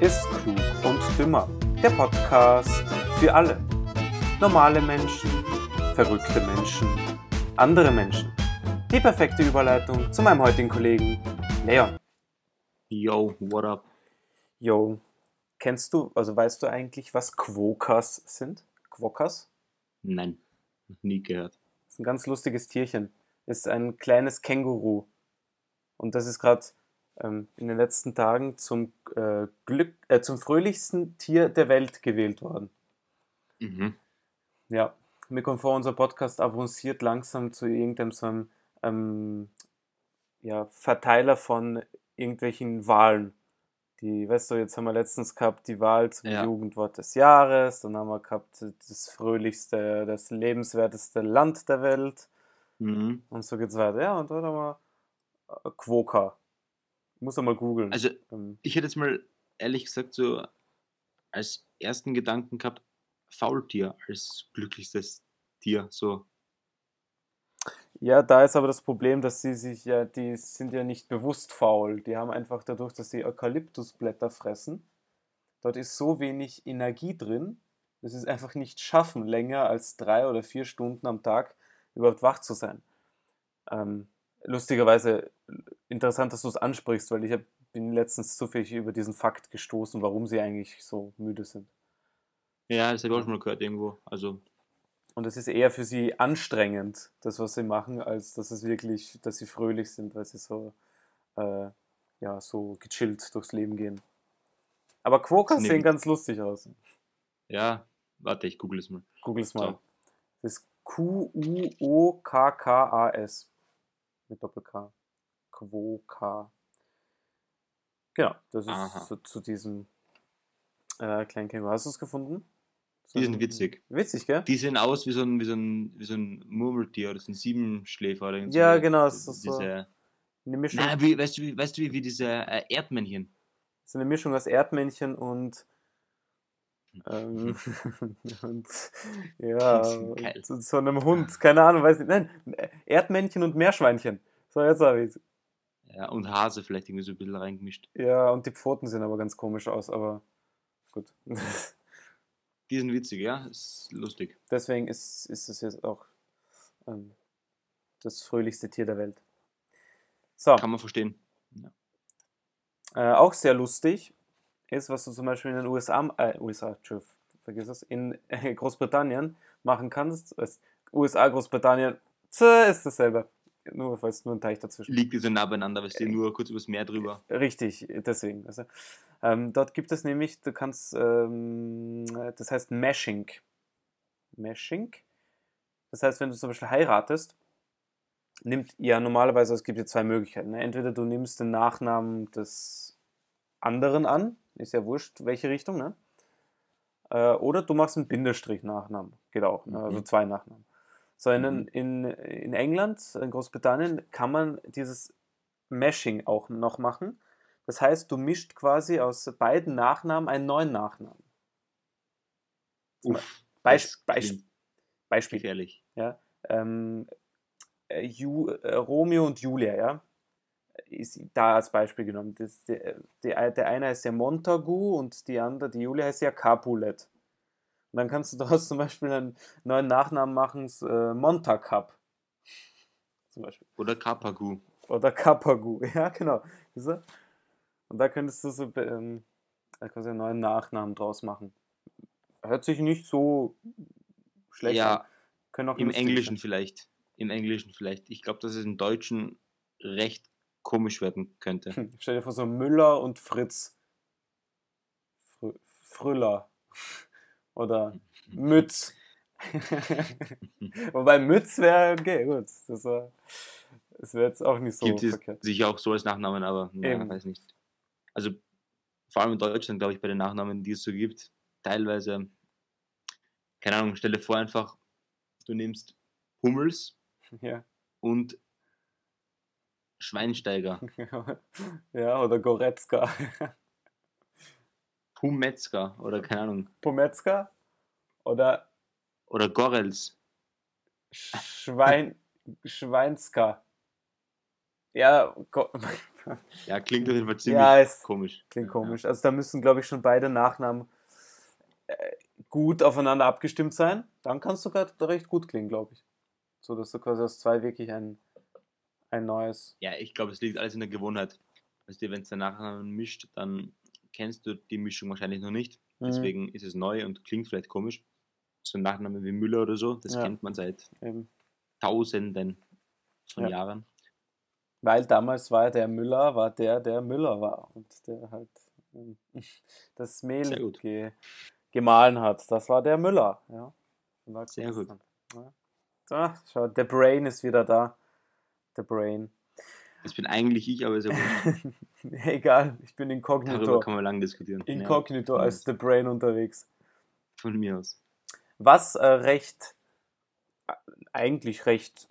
ist Klug und Dümmer. Der Podcast für alle. Normale Menschen, verrückte Menschen, andere Menschen. Die perfekte Überleitung zu meinem heutigen Kollegen Leon. Yo, what up? Yo, kennst du, also weißt du eigentlich, was Quokkas sind? Quokkas? Nein, noch nie gehört. Das ist ein ganz lustiges Tierchen. Ist ein kleines Känguru. Und das ist gerade ähm, in den letzten Tagen zum äh, Glück, äh, zum fröhlichsten Tier der Welt gewählt worden. Mhm. Ja, mir kommt vor, unser Podcast avanciert langsam zu irgendeinem so einem, ähm, ja, Verteiler von irgendwelchen Wahlen. Die, weißt du, jetzt haben wir letztens gehabt die Wahl zum Ja. Jugendwort des Jahres, dann haben wir gehabt das fröhlichste, das lebenswerteste Land der Welt Mhm. und so geht's weiter. Ja, und dann haben wir äh, Quokka. Muss er mal googeln. Also, Ähm, ich hätte jetzt mal ehrlich gesagt so als ersten Gedanken gehabt, Faultier als glücklichstes Tier. So, Ja, da ist aber das Problem, dass sie sich ja, die sind ja nicht bewusst faul. Die haben einfach dadurch, dass sie Eukalyptusblätter fressen, dort ist so wenig Energie drin, dass sie es einfach nicht schaffen, länger als drei oder vier Stunden am Tag überhaupt wach zu sein. Ähm, lustigerweise interessant, dass du es ansprichst, weil ich hab, bin letztens zufällig über diesen Fakt gestoßen, warum sie eigentlich so müde sind. ja, das habe ich auch schon mal gehört irgendwo. Also, Und es ist eher für sie anstrengend, das, was sie machen, als dass es wirklich, dass sie fröhlich sind, weil sie so, äh, ja, so gechillt durchs Leben gehen. Aber Quokkas sehen ganz lustig aus. ja, warte, ich google es mal. Google es mal. So. Das ist Q-U-O-K-K-A-S. Mit Doppel-K. Quokka. Genau, das ist Aha. zu, zu diesem äh, kleinen Känguru. Hast du es gefunden? Die sind witzig. Witzig, gell? Die sehen aus wie so ein, wie so ein, wie so ein Murmeltier oder so ein Siebenschläfer oder irgend Ja, so. genau, es ist so- Diese, Eine Mischung. Nein, wie, weißt du, wie, weißt du, wie, wie diese äh, Erdmännchen? So eine Mischung aus Erdmännchen und, ähm, und ja, zu, zu einem Hund. Keine Ahnung, weiß nicht. Nein, Erdmännchen und Meerschweinchen. So, jetzt habe ich Ja, und Hase vielleicht irgendwie so ein bisschen reingemischt. Ja, und die Pfoten sehen aber ganz komisch aus, aber gut. Die sind witzig, ja, ist lustig. Deswegen ist, ist es jetzt auch ähm, das fröhlichste Tier der Welt. So, Kann man verstehen. äh, auch sehr lustig ist, was du zum Beispiel in den USA, äh, USA, Entschuldigung, vergiss es, in äh, Großbritannien machen kannst. USA, Großbritannien, ist dasselbe. Nur, falls nur ein Teich dazwischen Liegt die so nah beieinander, weil Äh, die nur kurz übers Meer drüber. Richtig, deswegen. Also, ähm, dort gibt es nämlich, du kannst, ähm, das heißt Mashing. Mashing? Das heißt, wenn du zum Beispiel heiratest, nimmt, ja, normalerweise, es gibt ja zwei Möglichkeiten. Ne? Entweder du nimmst den Nachnamen des anderen an, ist ja wurscht, welche Richtung, ne? Äh, oder du machst einen Bindestrich-Nachnamen, geht auch, ne? also Mhm. zwei Nachnamen. So, in, Mhm. in, in England, in Großbritannien, kann man dieses Mashing auch noch machen. Das heißt, du mischt quasi aus beiden Nachnamen einen neuen Nachnamen. Uff, Beisp Beisp Beispiel. gefährlich. Ja, ähm, äh, Ju äh, Romeo und Julia, ja, ist da als Beispiel genommen. Das, der, der, der eine heißt ja Montagu und die andere, die Julia heißt ja Capulet. Und dann kannst du daraus zum Beispiel einen neuen Nachnamen machen, äh, Montacap. Zum Beispiel. Oder Kapagu. Oder Kapagu, ja, genau. Und da könntest du so ähm, du einen neuen Nachnamen draus machen. Hört sich nicht so schlecht an. Ja, Können auch im Englischen sein. vielleicht. Im Englischen vielleicht. Ich glaube, dass es im Deutschen recht komisch werden könnte. Hm, Stell dir vor, so Müller und Fritz. Fr Früller. Oder Mütz. Wobei Mütz wäre okay, gut. Das wäre das wär jetzt auch nicht so Gibt es verkehrt. sicher auch so als Nachnamen, aber ja, weiß nicht. Also vor allem in Deutschland, glaube ich, bei den Nachnamen, die es so gibt, teilweise, keine Ahnung, stell dir vor einfach, du nimmst Hummels Ja. und Schweinsteiger, ja, oder Goretzka. Pumetzka oder keine Ahnung, Pometzka oder oder Gorels. Schwein Schweinska. Ja, Ja, klingt auf jeden Fall ziemlich ja, komisch. klingt komisch. Also da müssen, glaube ich, schon beide Nachnamen äh, gut aufeinander abgestimmt sein. Dann kann es sogar recht gut klingen, glaube ich. So dass du quasi aus zwei wirklich ein, ein neues. Ja, ich glaube, es liegt alles in der Gewohnheit. Weißt du, wenn es der Nachnamen mischt, dann kennst du die Mischung wahrscheinlich noch nicht. Mhm. Deswegen ist es neu und klingt vielleicht komisch. So ein Nachname wie Müller oder so, das Ja. kennt man seit Eben. Tausenden von Ja. Jahren. Weil damals war der Müller, war der, der Müller war. Und der halt ähm, das Mehl ge, gemahlen hat. Das war der Müller. Ja. Sehr gut. Ja. So, schau, der Brain ist wieder da. Der Brain. Das bin eigentlich ich, aber ist ja. Egal, ich bin Darüber inkognito. kann man lang diskutieren. Ja, Inkognito von als The Brain unterwegs. Von mir aus. Was äh, recht, äh, eigentlich recht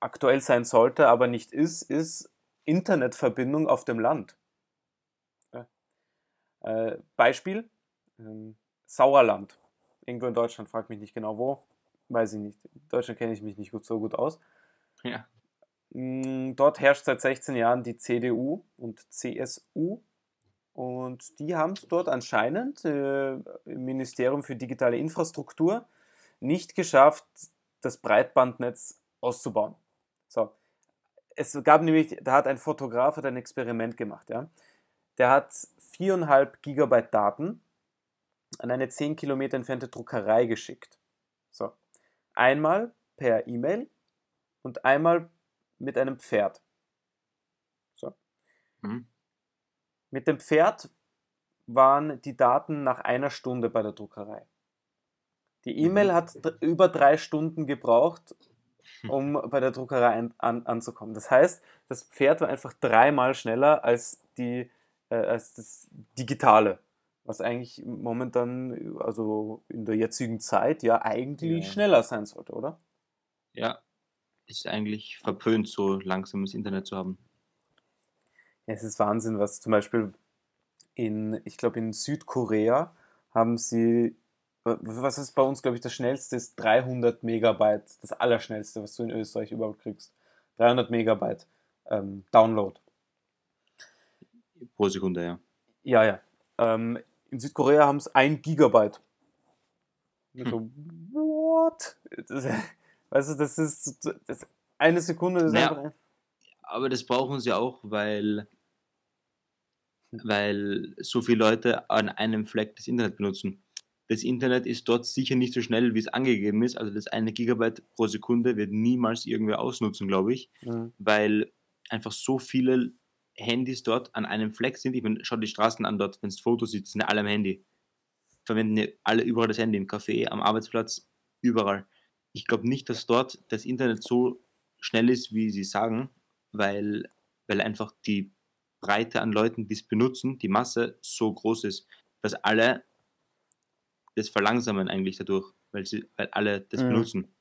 aktuell sein sollte, aber nicht ist, ist Internetverbindung auf dem Land. Ja. Äh, Beispiel, ähm, Sauerland. Irgendwo in Deutschland, frag mich nicht genau wo, weiß ich nicht. In Deutschland kenne ich mich nicht gut, so gut aus. Ja. Mm, Dort herrscht seit 16 Jahren die CDU und CSU. Und die haben es dort anscheinend äh, im Ministerium für digitale Infrastruktur nicht geschafft, das Breitbandnetz auszubauen. So. Es gab nämlich, da hat ein Fotograf hat ein Experiment gemacht. Ja? Der hat 4,5 Gigabyte Daten an eine 10 Kilometer entfernte Druckerei geschickt. So. Einmal per E-Mail und einmal mit einem Pferd. So. Mhm. Mit dem Pferd waren die Daten nach einer Stunde bei der Druckerei. Die E-Mail Mhm. hat dr- über drei Stunden gebraucht, um bei der Druckerei an, an, anzukommen. Das heißt, das Pferd war einfach dreimal schneller als, die, äh, als das Digitale. Was eigentlich momentan, also in der jetzigen Zeit, ja eigentlich Ja. schneller sein sollte, oder? Ja. Ist eigentlich verpönt, so langsames Internet zu haben. Ja, es ist Wahnsinn, was zum Beispiel in, ich glaube, in Südkorea haben sie, wa- was ist bei uns, glaube ich, das schnellste ist 300 Megabyte, das allerschnellste, was du in Österreich überhaupt kriegst. 300 Megabyte ähm, Download. Pro Sekunde, ja. Ja, ja. Ähm, in Südkorea haben es 1 Gigabyte. Und So, what? Das, weißt du, das ist das, eine Sekunde ist Naja, einfach ein, Aber das brauchen sie auch, weil, weil so viele Leute an einem Fleck das Internet benutzen. Das Internet ist dort sicher nicht so schnell, wie es angegeben ist. Also das eine Gigabyte pro Sekunde wird niemals irgendwer ausnutzen, glaube ich, Mhm. weil einfach so viele Handys dort an einem Fleck sind. Ich meine, schau die Straßen an dort, wenn du Fotos siehst, sind alle am Handy. Verwenden alle überall das Handy, im Café, am Arbeitsplatz, überall. Ich glaube nicht, dass dort das Internet so schnell ist, wie sie sagen, weil, weil einfach die Breite an Leuten, die es benutzen, die Masse so groß ist, dass alle das verlangsamen eigentlich dadurch, weil, sie, weil alle das Mhm. benutzen.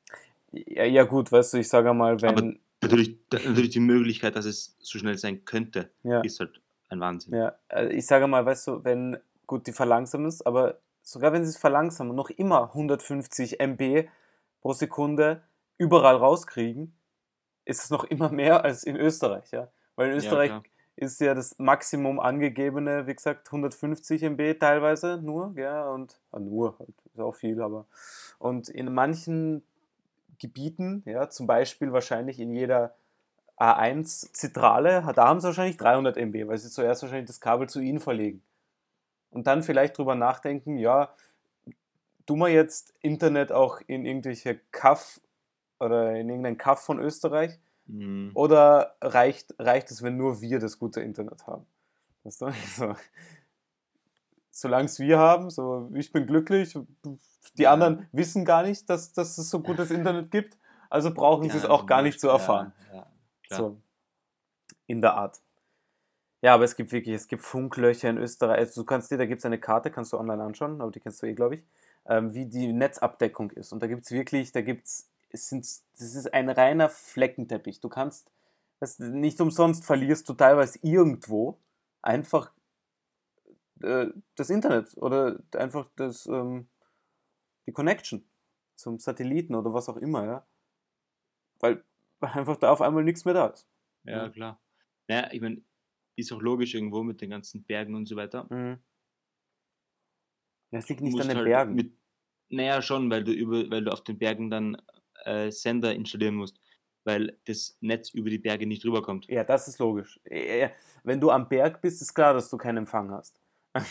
ja, ja, gut, weißt du, ich sage mal, wenn. Aber Natürlich, natürlich die Möglichkeit, dass es so schnell sein könnte, ja. ist halt ein Wahnsinn. Ja, äh, ich sage mal, weißt du, wenn, gut, die verlangsamen es, aber sogar wenn sie es verlangsamen, noch immer 150 MB pro Sekunde überall rauskriegen, ist es noch immer mehr als in Österreich, ja. Weil in Österreich klar. ist ja das Maximum angegebene, wie gesagt, 150 MB teilweise nur, ja, und ah, nur, halt, ist auch viel, aber und in manchen Gebieten, ja, zum Beispiel wahrscheinlich in jeder A1-Zentrale, da haben sie wahrscheinlich 300 MB, weil sie zuerst wahrscheinlich das Kabel zu ihnen verlegen. Und dann vielleicht drüber nachdenken, ja, tun wir jetzt Internet auch in irgendwelche Kaff oder in irgendeinen Kaff von Österreich Mhm. oder reicht, reicht es, wenn nur wir das gute Internet haben? Weißt du? So, Solange es wir haben, so ich bin glücklich, die Ja. anderen wissen gar nicht, dass, dass es so gutes Internet gibt, also brauchen sie es Ja, auch gar nicht zu erfahren. Ja, ja. So, in der Art. Ja, aber es gibt wirklich, es gibt Funklöcher in Österreich. Also du kannst dir, da gibt es eine Karte, kannst du online anschauen, aber die kennst du eh, glaube ich, ähm, wie die Netzabdeckung ist. Und da gibt es wirklich, da gibt es, es sind, das ist ein reiner Fleckenteppich. Du kannst, das, nicht umsonst verlierst du teilweise irgendwo einfach äh, das Internet oder einfach das, ähm, die Connection zum Satelliten oder was auch immer, ja. Weil einfach da auf einmal nichts mehr da ist. Ja, klar. naja, ich meine, ist auch logisch irgendwo mit den ganzen Bergen und so weiter. Mhm. Ja, es liegt nicht an den halt Bergen. Mit, naja, schon, weil du, über, weil du auf den Bergen dann äh, Sender installieren musst, weil das Netz über die Berge nicht rüberkommt. Ja, das ist logisch. Äh, Wenn du am Berg bist, ist klar, dass du keinen Empfang hast.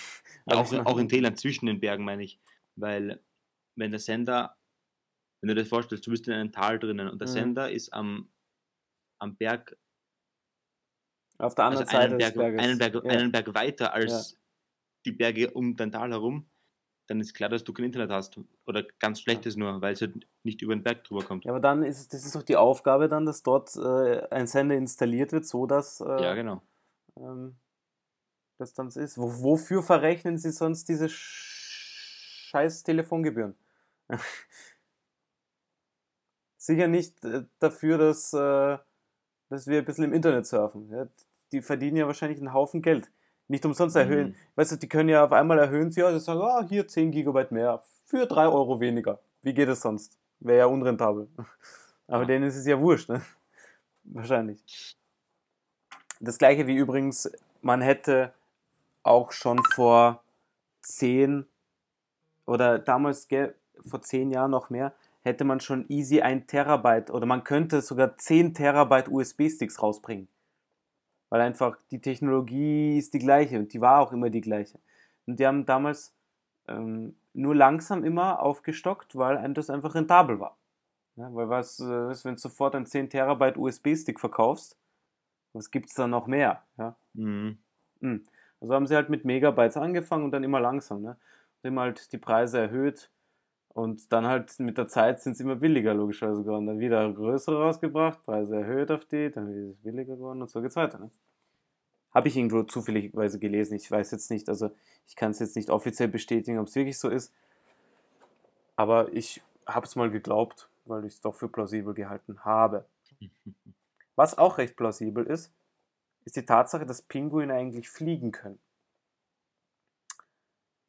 Ja, Aber auch, auch in Tälern zwischen den Bergen, meine ich. Weil, wenn der Sender, wenn du dir das vorstellst, du bist in einem Tal drinnen und der Mhm. Sender ist am, am Berg, Auf der also anderen Seite einen des Berg, Berges. einen, Berg, ja. einen Berg weiter als die Berge um dein Tal herum, dann ist klar, dass du kein Internet hast. Oder ganz schlechtes nur, weil es halt nicht über den Berg drüber kommt. ja, aber dann ist es, das ist doch die Aufgabe dann, dass dort äh, ein Sender installiert wird, so dass äh, Ja, genau. ähm, das dann ist. Wo, wofür verrechnen sie sonst diese sch- scheiß Telefongebühren? Sicher nicht äh, dafür, dass, äh, dass wir ein bisschen im Internet surfen. Ja? Die verdienen ja wahrscheinlich einen Haufen Geld. Nicht umsonst erhöhen. Mhm. Weißt du, die können ja auf einmal erhöhen, sie ja, sie sagen, ah, hier 10 Gigabyte mehr, für 3 Euro weniger. Wie geht es sonst? Wäre ja unrentabel. Aber Ja. denen ist es ja wurscht, ne? Wahrscheinlich. Das gleiche wie übrigens, man hätte auch schon vor 10 oder damals gell, vor 10 Jahren noch mehr, hätte man schon easy 1 Terabyte oder man könnte sogar 10 Terabyte USB-Sticks rausbringen. Weil einfach die Technologie ist die gleiche und die war auch immer die gleiche. Und die haben damals ähm, nur langsam immer aufgestockt, weil das einfach rentabel war. Ja, weil was, äh, ist, wenn du sofort einen 10 Terabyte USB-Stick verkaufst, was gibt es da noch mehr? Ja? Mhm. Also haben sie halt mit Megabytes angefangen und dann immer langsam. Ne? Und immer halt die Preise erhöht und dann halt mit der Zeit sind sie immer billiger, logischerweise geworden. Dann wieder größere rausgebracht, Preise erhöht auf die, dann wieder billiger geworden und so geht's weiter. Ne? Habe ich irgendwo zufälligerweise gelesen, ich weiß jetzt nicht, also ich kann es jetzt nicht offiziell bestätigen, ob es wirklich so ist. Aber ich habe es mal geglaubt, weil ich es doch für plausibel gehalten habe. Was auch recht plausibel ist, ist die Tatsache, dass Pinguine eigentlich fliegen können.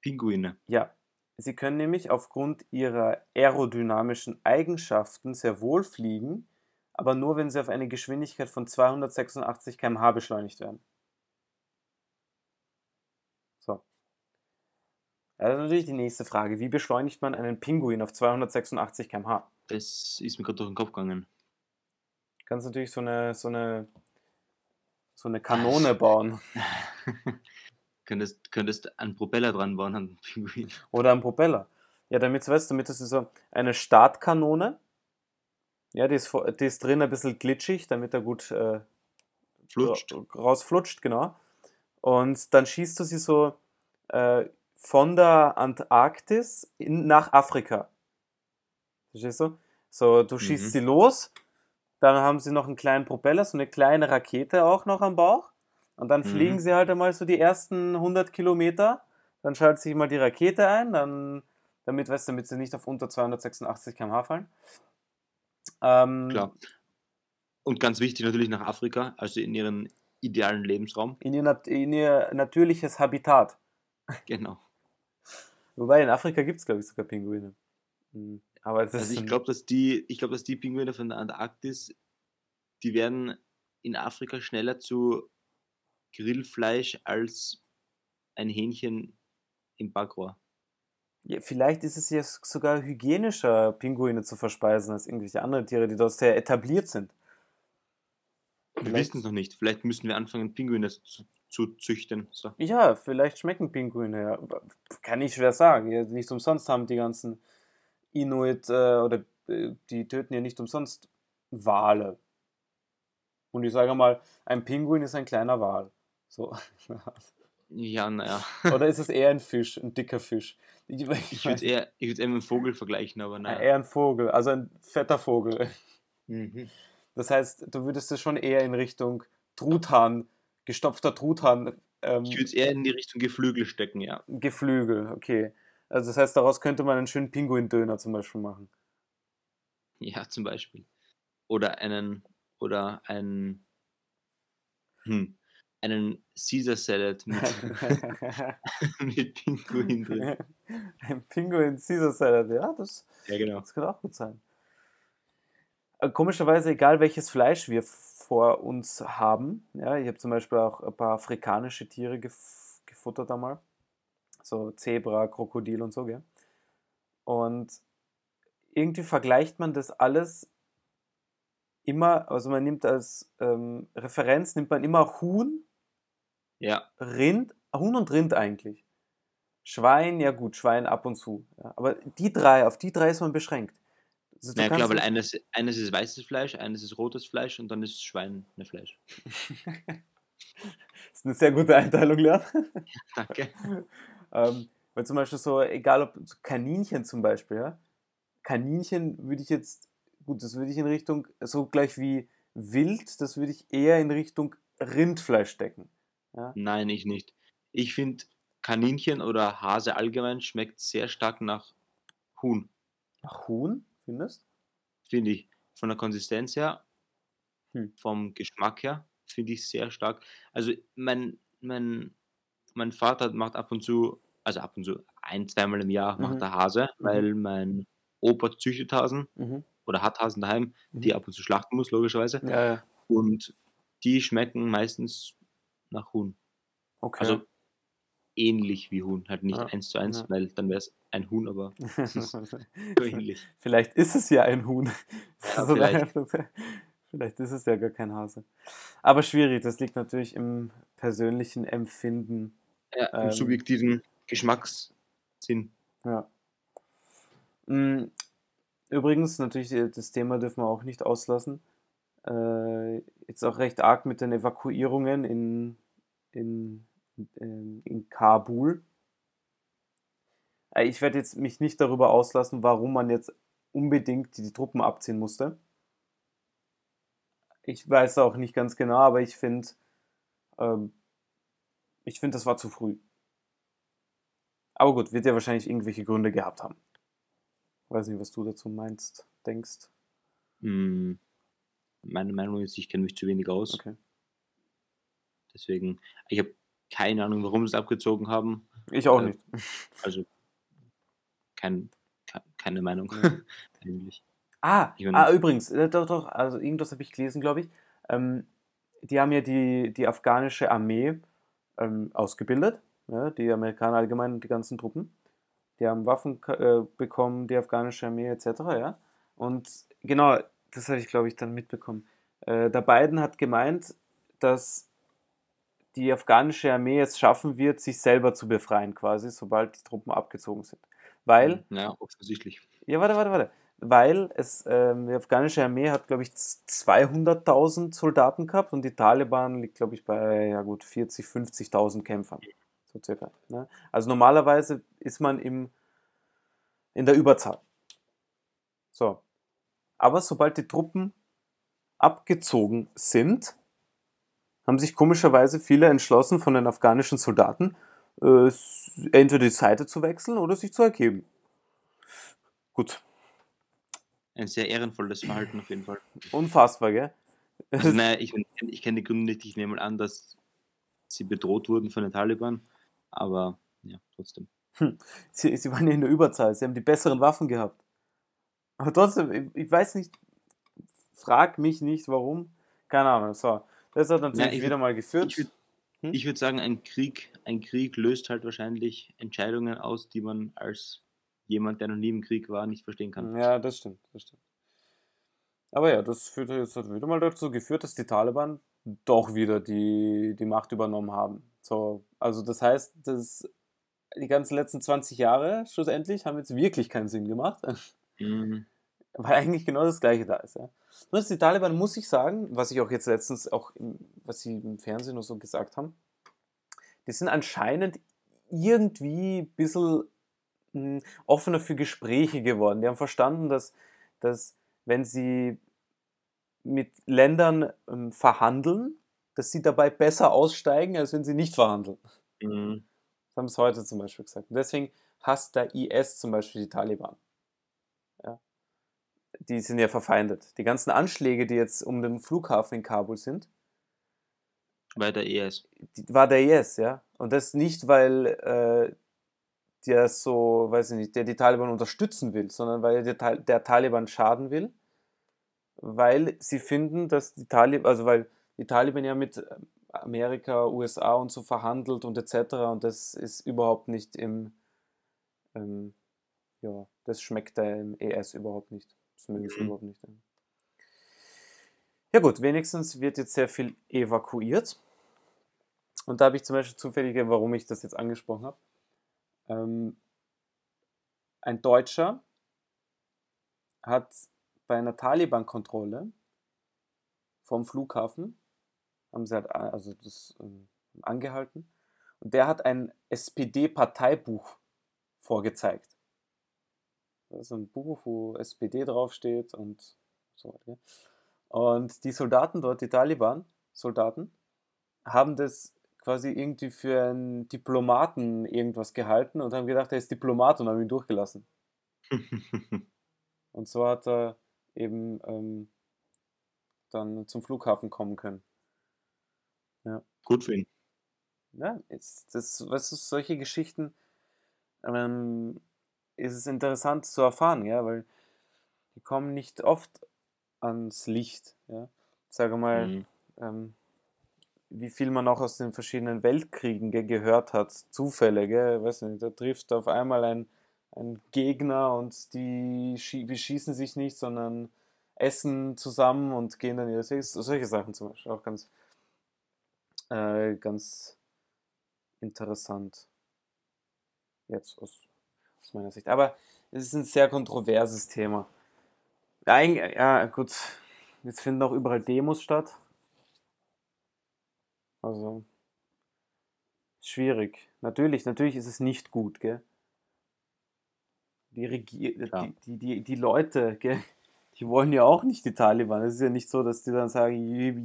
Pinguine. Ja, sie können nämlich aufgrund ihrer aerodynamischen Eigenschaften sehr wohl fliegen, aber nur wenn sie auf eine Geschwindigkeit von 286 km/h beschleunigt werden. So. Also natürlich die nächste Frage. Wie beschleunigt man einen Pinguin auf 286 km/h? Das ist mir gerade durch den Kopf gegangen. Kannst natürlich so eine, so eine, so eine Kanone bauen. könntest, könntest einen Propeller dran bauen an Pinguin. Oder ein Propeller. Ja, damit, weißt du, damit ist es so eine Startkanone. Ja, die ist, die ist drin ein bisschen glitschig, damit er gut äh, Flutscht. ra- rausflutscht, genau. Und dann schießt du sie so äh, von der Antarktis in, nach Afrika. Verstehst du? So, du schießt Mhm. sie los, dann haben sie noch einen kleinen Propeller, so eine kleine Rakete auch noch am Bauch. Und dann Mhm. fliegen sie halt einmal so die ersten 100 Kilometer. Dann schaltet sich mal die Rakete ein, dann, damit, weißt du, damit sie nicht auf unter 286 km/h fallen. Ähm, Klar. Und ganz wichtig natürlich nach Afrika, also in ihren idealen Lebensraum. In ihr, in ihr natürliches Habitat. Genau. Wobei in Afrika gibt es, glaube ich, sogar Pinguine. Hm, Aber Also ich glaube, dass die, ich glaube, dass die Pinguine von der Antarktis, die werden in Afrika schneller zu Grillfleisch als ein Hähnchen im Backrohr. ja, vielleicht ist es ja sogar hygienischer, Pinguine zu verspeisen, als irgendwelche anderen Tiere, die dort sehr etabliert sind. Wir wissen es noch nicht. Vielleicht müssen wir anfangen, Pinguine zu, zu züchten. So. Ja, vielleicht schmecken Pinguine ja. Kann ich schwer sagen. Ja, nicht umsonst haben die ganzen Inuit äh, oder äh, die töten ja nicht umsonst Wale. Und ich sage mal, ein Pinguin ist ein kleiner Wal. So. Ja, naja. Oder ist es eher ein Fisch, ein dicker Fisch? Ich, Ich würde eher, ich würd eher mit einem Vogel vergleichen, aber Ja, naja. eher ein Vogel, also ein fetter Vogel. Mhm. Das heißt, du würdest es schon eher in Richtung Truthahn, gestopfter Truthahn, ähm, Ich würde es eher in die Richtung Geflügel stecken, ja. Geflügel, okay. Also das heißt, daraus könnte man einen schönen Pinguindöner zum Beispiel machen. Ja, zum Beispiel. Oder einen, oder einen, hm, einen Caesar Salad mit, mit Pinguin drin. ein Pinguin Caesar Salad, ja, das, Ja, genau. das könnte auch gut sein. Äh, Komischerweise, egal welches Fleisch wir vor uns haben. Ja, ich habe zum Beispiel auch ein paar afrikanische Tiere gef gefuttert einmal. So Zebra, Krokodil und so, gell? Und irgendwie vergleicht man das alles immer, also man nimmt als ähm, Referenz, nimmt man immer Huhn, Ja, Rind, Huhn und Rind eigentlich. Schwein, ja gut, Schwein ab und zu. Ja. Aber die drei, auf die drei ist man beschränkt. Also na klar, kannst weil eines, eines ist weißes Fleisch, eines ist rotes Fleisch und dann ist Schweinefleisch. Das ist eine sehr gute Einteilung, Leon. Danke. Ähm, weil zum Beispiel so, egal ob Kaninchen zum Beispiel, ja. Kaninchen würde ich jetzt, gut, das würde ich in Richtung, so gleich wie Wild, das würde ich eher in Richtung Rindfleisch stecken. Ja. Nein, ich nicht. Ich finde, Kaninchen oder Hase allgemein schmeckt sehr stark nach Huhn, Nach Huhn, findest finde ich. Von der Konsistenz her, Hm. vom Geschmack her, finde ich sehr stark. Also mein, mein, mein Vater macht ab und zu, also ab und zu, ein, zweimal im Jahr Mhm. macht er Hase, Mhm. weil mein Opa züchtet Hasen Mhm. oder hat Hasen daheim, Mhm. die ab und zu schlachten muss, logischerweise. Ja, ja. Und die schmecken meistens nach Huhn. Okay. Also ähnlich wie Huhn, halt nicht Ja, eins zu eins, ja. weil dann wäre es ein Huhn, aber es ist so ähnlich. Vielleicht ist es ja ein Huhn. Ja, vielleicht. vielleicht ist es ja gar kein Hase. Aber schwierig, das liegt natürlich im persönlichen Empfinden. Ja, im Ähm. subjektiven Geschmackssinn. Ja. Mm, Übrigens, natürlich, äh, das Thema dürfen wir auch nicht auslassen. Äh, jetzt auch recht arg mit den Evakuierungen in, in, in, in Kabul. Äh, Ich werde jetzt mich nicht darüber auslassen, warum man jetzt unbedingt die Truppen abziehen musste. Ich weiß auch nicht ganz genau, aber ich finde, ähm, ich finde, das war zu früh. Aber gut, wird ja wahrscheinlich irgendwelche Gründe gehabt haben. Weiß nicht, was du dazu meinst, denkst. Hm, meine Meinung ist, ich kenne mich zu wenig aus. Okay. Deswegen, ich habe keine Ahnung, warum sie es abgezogen haben. Ich auch Äh, nicht. Also kein, ke- keine Meinung. Eigentlich. Ah, ah übrigens, äh, doch, doch, also irgendwas habe ich gelesen, glaube ich. Ähm, die haben ja die, die afghanische Armee ähm, ausgebildet. Ja, die Amerikaner allgemein, die ganzen Truppen. Die haben Waffen äh, bekommen, die afghanische Armee etc. Ja? Und genau, das habe ich, glaube ich, dann mitbekommen. Äh, der Biden hat gemeint, dass die afghanische Armee es schaffen wird, sich selber zu befreien, quasi, sobald die Truppen abgezogen sind. Weil Ja, offensichtlich. ja, warte, warte, warte. Weil es, ähm, die afghanische Armee hat, glaube ich, 200.000 Soldaten gehabt und die Taliban liegt, glaube ich, bei, ja gut, 40, 50.000 Kämpfern. So circa. Ne? Also normalerweise ist man im, in der Überzahl. So. Aber sobald die Truppen abgezogen sind, haben sich komischerweise viele entschlossen von den afghanischen Soldaten, äh, entweder die Seite zu wechseln oder sich zu ergeben. Gut, Ein sehr ehrenvolles Verhalten auf jeden Fall. unfassbar, gell? Also, naja, ich, ich kenne die Gründe nicht. Ich nehme mal an, dass sie bedroht wurden von den Taliban. Aber ja, trotzdem. Sie, sie waren ja in der Überzahl, sie haben die besseren Waffen gehabt. Aber trotzdem, ich, ich weiß nicht, frag mich nicht, warum. Keine Ahnung. So, das hat natürlich Ja, ich- wieder mal geführt. Ich würde Hm? ich würd sagen, ein Krieg, ein Krieg löst halt wahrscheinlich Entscheidungen aus, die man als jemand, der noch nie im Krieg war, nicht verstehen kann. Ja, das stimmt, das stimmt. Aber ja, das führt jetzt hat wieder mal dazu geführt, dass die Taliban doch wieder die, die Macht übernommen haben. So, also das heißt, dass die ganzen letzten 20 Jahre schlussendlich haben jetzt wirklich keinen Sinn gemacht. Mm, Weil eigentlich genau das Gleiche da ist. Ja. Nur dass die Taliban, muss ich sagen, was ich auch jetzt letztens auch, im, was sie im Fernsehen nur so gesagt haben, die sind anscheinend irgendwie ein bisschen mh, offener für Gespräche geworden. Die haben verstanden, dass, dass wenn sie mit Ländern ähm, verhandeln, dass sie dabei besser aussteigen, als wenn sie nicht verhandeln. mm, Das haben sie heute zum Beispiel gesagt. Und deswegen hasst der IS zum Beispiel die Taliban. Die sind ja verfeindet. Die ganzen Anschläge, die jetzt um den Flughafen in Kabul sind, bei der ES. die, war der IS, ja. Und das nicht, weil äh, der so, weiß ich nicht, der die Taliban unterstützen will, sondern weil der, Tal- der Taliban schaden will. weil sie finden, dass die Taliban, also weil die Taliban ja mit Amerika, USA und so verhandelt und etc. Und das ist überhaupt nicht im, ähm, ja, das schmeckt da im ES überhaupt nicht. Das mögen sie Mhm. überhaupt nicht. Ja gut, wenigstens wird jetzt sehr viel evakuiert. Und da habe ich zum Beispiel zufällige, warum ich das jetzt angesprochen habe. Ähm, ein Deutscher hat bei einer Taliban-Kontrolle vom Flughafen, haben sie halt a- also das ähm, angehalten, und der hat ein SPD-Parteibuch vorgezeigt. Ist ein Buch, wo SPD draufsteht und so weiter. Und die Soldaten dort, die Taliban-Soldaten, haben das quasi irgendwie für einen Diplomaten irgendwas gehalten und haben gedacht, er ist Diplomat und haben ihn durchgelassen. Und so hat er eben ähm, dann zum Flughafen kommen können. Gut für ihn. Ja, ist das, was ist, solche Geschichten ähm, ist es interessant zu erfahren, ja, weil die kommen nicht oft ans Licht, ja. Sage mal, Mhm. ähm, wie viel man auch aus den verschiedenen Weltkriegen gell, gehört hat, Zufälle, gell, weiß nicht, da trifft auf einmal ein, ein Gegner und die schie beschießen sich nicht, sondern essen zusammen und gehen dann ihre Wege. Solche Sachen zum Beispiel auch ganz, äh, ganz interessant. Jetzt aus, aus meiner Sicht. Aber es ist ein sehr kontroverses Thema. Eig ja, gut. Jetzt finden auch überall Demos statt. Also, schwierig. Natürlich, natürlich ist es nicht gut, gell? Die, Regier Klar. die, die, die, die Leute, gell? Die wollen ja auch nicht die Taliban. Es ist ja nicht so, dass die dann sagen,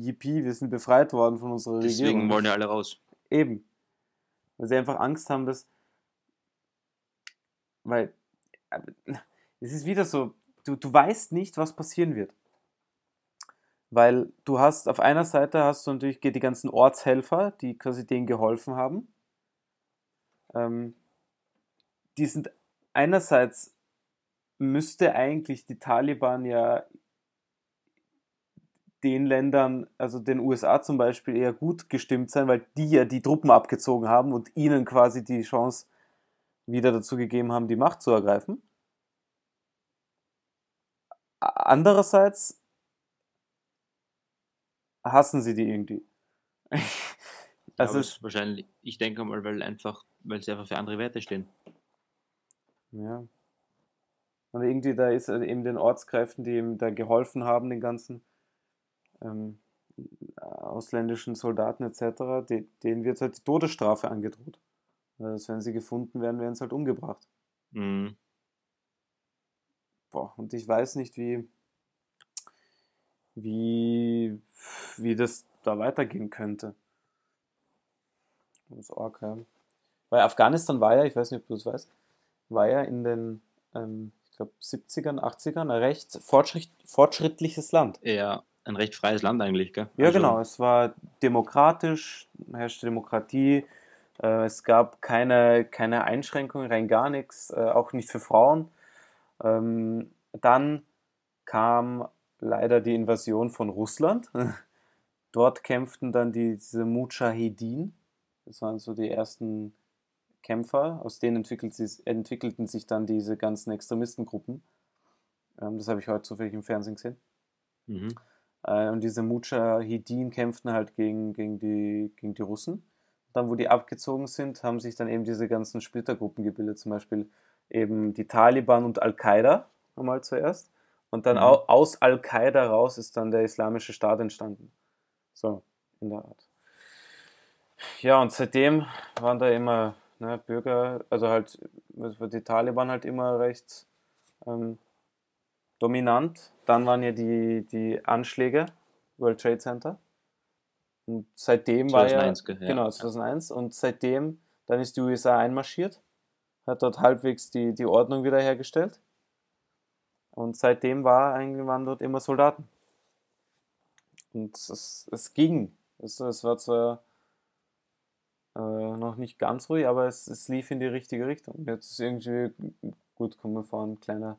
yippie, wir sind befreit worden von unserer Deswegen Regierung. wollen ja alle raus. Eben. Weil sie einfach Angst haben, dass. Weil. Es ist wieder so, du, du weißt nicht, was passieren wird. Weil du hast, auf einer Seite hast du natürlich die ganzen Ortshelfer, die quasi denen geholfen haben. Ähm, die sind einerseits müsste eigentlich die Taliban ja den Ländern, also den USA zum Beispiel, eher gut gestimmt sein, weil die ja die Truppen abgezogen haben und ihnen quasi die Chance wieder dazu gegeben haben, die Macht zu ergreifen. Andererseits hassen sie die irgendwie. Also ist wahrscheinlich, ich denke mal, weil einfach, weil sie einfach für andere Werte stehen. ja. Und irgendwie da ist halt eben den Ortskräften, die ihm da geholfen haben, den ganzen ähm, ausländischen Soldaten etc., de, denen wird halt die Todesstrafe angedroht. Also wenn sie gefunden werden, werden sie halt umgebracht. Mhm. Boah, und ich weiß nicht, wie, wie, wie das da weitergehen könnte. Das ist arg, ja. Weil Afghanistan war ja, ich weiß nicht, ob du es weißt, war ja in den, ähm, ich glaube, 70ern, 80ern ein recht fortschritt, fortschrittliches Land. Eher ein recht freies Land eigentlich, gell? Ja, Also, genau. Es war demokratisch, herrschte Demokratie. Äh, es gab keine, keine Einschränkungen, rein gar nichts, äh, auch nicht für Frauen. Ähm, dann kam leider die Invasion von Russland. Dort kämpften dann die, diese Mujahedin. Das waren so die ersten Kämpfer. Aus denen entwickelt sich, entwickelten sich dann diese ganzen Extremistengruppen. Ähm, das habe ich heute zufällig im Fernsehen gesehen. Mhm. Äh, und diese Mujahedin kämpften halt gegen, gegen, die, gegen die Russen. Dann, wo die abgezogen sind, haben sich dann eben diese ganzen Splittergruppen gebildet, zum Beispiel eben die Taliban und Al-Qaida einmal zuerst. Und dann Mhm. au aus Al-Qaida raus ist dann der Islamische Staat entstanden. So, in der Art. Ja, und seitdem waren da immer ne, Bürger, also halt, die Taliban halt immer recht ähm, dominant. Dann waren ja die, die Anschläge, World Trade Center. Und seitdem war ja, 2001, gell? Ja. genau, 2001. Und seitdem, dann ist die USA einmarschiert, hat dort halbwegs die, die Ordnung wiederhergestellt. Und seitdem war eigentlich, waren dort immer Soldaten. Und es, es ging. Es, es war zwar äh, noch nicht ganz ruhig, aber es, es lief in die richtige Richtung. Jetzt ist irgendwie, gut, kommen wir vor, ein kleiner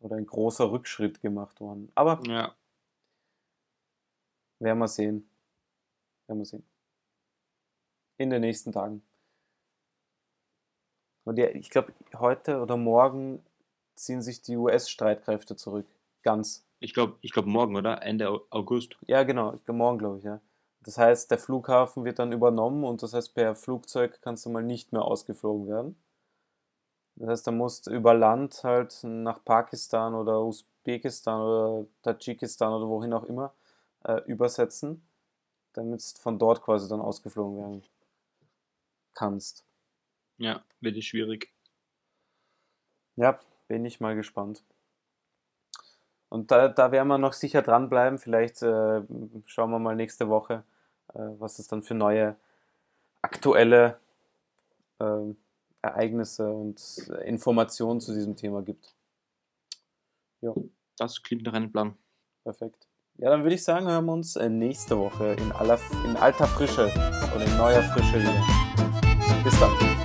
oder ein großer Rückschritt gemacht worden. Aber Ja, Werden wir sehen. Werden wir sehen. In den nächsten Tagen. Und ja, ich glaube, heute oder morgen ziehen sich die US-Streitkräfte zurück. Ganz. Ich glaube, ich glaub morgen, oder? Ende Au- August. Ja, genau. Morgen, glaube ich, ja. Das heißt, der Flughafen wird dann übernommen und das heißt, per Flugzeug kannst du mal nicht mehr ausgeflogen werden. Das heißt, da musst du über Land halt nach Pakistan oder Usbekistan oder Tadschikistan oder wohin auch immer äh, übersetzen, damit du von dort quasi dann ausgeflogen werden kannst. Ja, wird es schwierig. Ja, bin ich mal gespannt. Und da, da werden wir noch sicher dranbleiben. Vielleicht äh, schauen wir mal nächste Woche, äh, was es dann für neue aktuelle äh, Ereignisse und Informationen zu diesem Thema gibt. Ja, Das klingt nach einem Plan. perfekt. Ja, dann würde ich sagen, hören wir uns äh, nächste Woche in, aller, in alter Frische oder in neuer Frische wieder. Bis dann.